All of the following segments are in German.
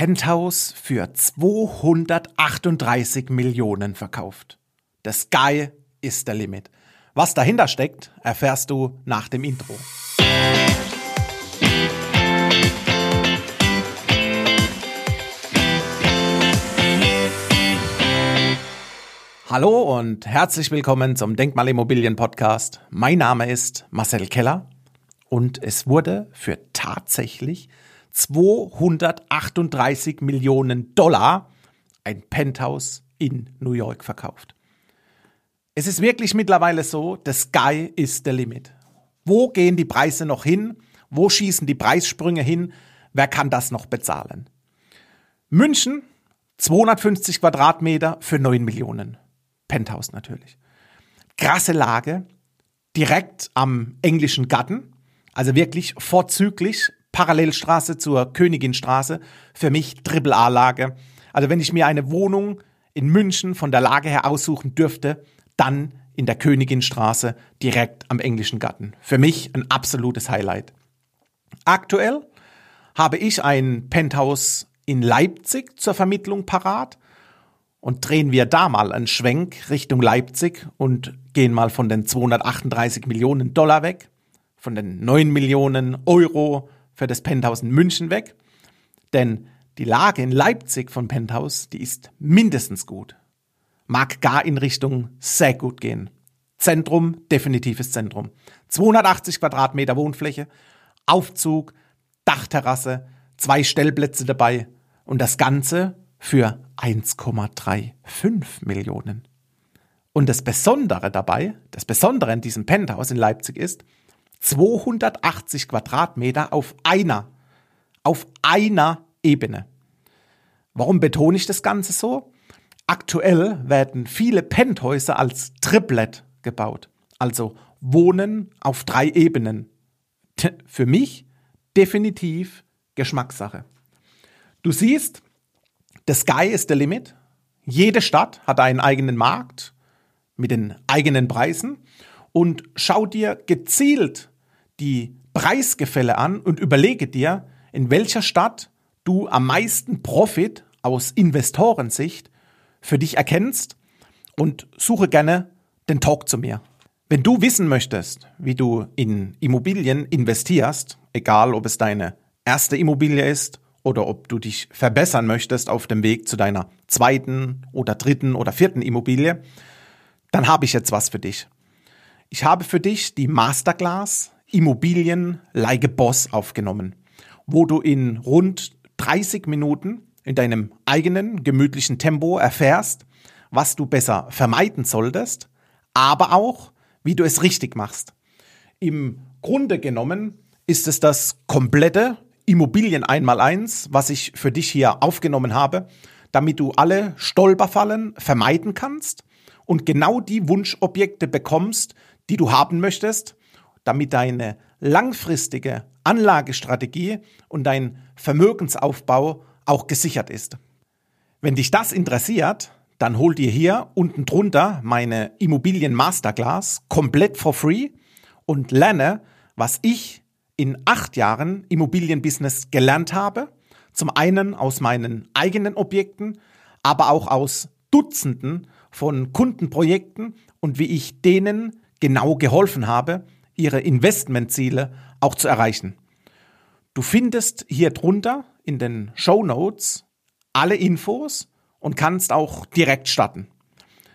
Penthouse für 238 Millionen verkauft. The sky is the limit. Was dahinter steckt, erfährst du nach dem Intro. Hallo und herzlich willkommen zum Denkmalimmobilien Podcast. Mein Name ist Marcel Keller und es wurde für tatsächlich 238 Millionen Dollar ein Penthouse in New York verkauft. Es ist wirklich mittlerweile so, the sky is the limit. Wo gehen die Preise noch hin? Wo schießen die Preissprünge hin? Wer kann das noch bezahlen? München, 250 Quadratmeter für 9 Millionen. Penthouse natürlich. Krasse Lage, direkt am englischen Garten, also wirklich vorzüglich, Parallelstraße zur Königinstraße, für mich Triple-A-Lage. Also wenn ich mir eine Wohnung in München von der Lage her aussuchen dürfte, dann in der Königinstraße direkt am englischen Garten. Für mich ein absolutes Highlight. Aktuell habe ich ein Penthouse in Leipzig zur Vermittlung parat und drehen wir da mal einen Schwenk Richtung Leipzig und gehen mal von den 238 Millionen Dollar weg, von den 9 Millionen Euro für das Penthouse in München weg. Denn die Lage in Leipzig von Penthouse, die ist mindestens gut. Mag gar in Richtung sehr gut gehen. Zentrum, definitives Zentrum. 280 Quadratmeter Wohnfläche, Aufzug, Dachterrasse, zwei Stellplätze dabei und das Ganze für 1,35 Millionen. Und das Besondere dabei, das Besondere in diesem Penthouse in Leipzig ist, 280 Quadratmeter auf einer, auf einer Ebene. Warum betone ich das Ganze so? Aktuell werden viele Penthäuser als Triplet gebaut, also Wohnen auf drei Ebenen. Für mich definitiv Geschmackssache. Du siehst, The sky is the limit. Jede Stadt hat einen eigenen Markt mit den eigenen Preisen und schau dir gezielt die Preisgefälle an und überlege dir, in welcher Stadt du am meisten Profit aus Investorensicht für dich erkennst und suche gerne den Talk zu mir. Wenn du wissen möchtest, wie du in Immobilien investierst, egal ob es deine erste Immobilie ist oder ob du dich verbessern möchtest auf dem Weg zu deiner zweiten oder dritten oder vierten Immobilie, dann habe ich jetzt was für dich. Ich habe für dich die Masterclass Immobilien Like Boss aufgenommen, wo du in rund 30 Minuten in deinem eigenen gemütlichen Tempo erfährst, was du besser vermeiden solltest, aber auch, wie du es richtig machst. Im Grunde genommen ist es das komplette Immobilien einmal eins, was ich für dich hier aufgenommen habe, damit du alle Stolperfallen vermeiden kannst und genau die Wunschobjekte bekommst, die du haben möchtest, damit deine langfristige Anlagestrategie und dein Vermögensaufbau auch gesichert ist. Wenn dich das interessiert, dann hol dir hier unten drunter meine Immobilien Masterclass komplett for free und lerne, was ich in acht Jahren Immobilienbusiness gelernt habe. Zum einen aus meinen eigenen Objekten, aber auch aus Dutzenden von Kundenprojekten und wie ich denen genau geholfen habe, ihre Investmentziele auch zu erreichen. Du findest hier drunter in den Show Notes alle Infos und kannst auch direkt starten.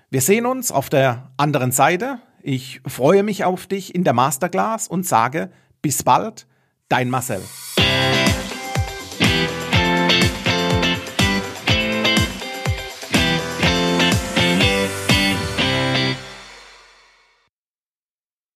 Wir sehen uns auf der anderen Seite. Ich freue mich auf dich in der Masterclass und sage bis bald, dein Marcel.